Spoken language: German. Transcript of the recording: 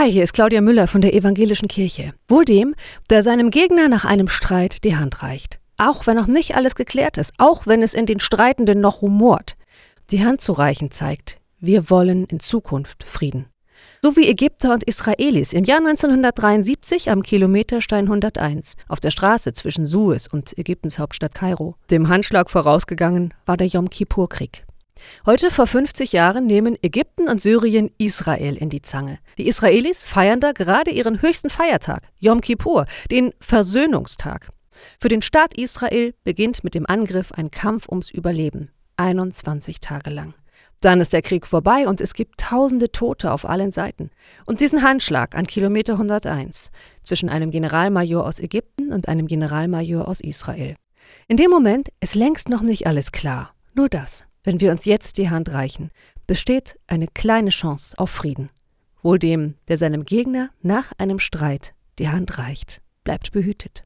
Hi, hier ist Claudia Müller von der Evangelischen Kirche. Wohl dem, der seinem Gegner nach einem Streit die Hand reicht. Auch wenn noch nicht alles geklärt ist, auch wenn es in den Streitenden noch rumort. Die Hand zu reichen zeigt, wir wollen in Zukunft Frieden. So wie Ägypter und Israelis im Jahr 1973 am Kilometerstein 101 auf der Straße zwischen Suez und Ägyptens Hauptstadt Kairo. Dem Handschlag vorausgegangen war der Yom Kippur-Krieg. Heute vor 50 Jahren nehmen Ägypten und Syrien Israel in die Zange. Die Israelis feiern da gerade ihren höchsten Feiertag, Yom Kippur, den Versöhnungstag. Für den Staat Israel beginnt mit dem Angriff ein Kampf ums Überleben, 21 Tage lang. Dann ist der Krieg vorbei und es gibt tausende Tote auf allen Seiten. Und diesen Handschlag an Kilometer 101 zwischen einem Generalmajor aus Ägypten und einem Generalmajor aus Israel. In dem Moment ist längst noch nicht alles klar. Nur das. Wenn wir uns jetzt die Hand reichen, besteht eine kleine Chance auf Frieden. Wohl dem, der seinem Gegner nach einem Streit die Hand reicht, bleibt behütet.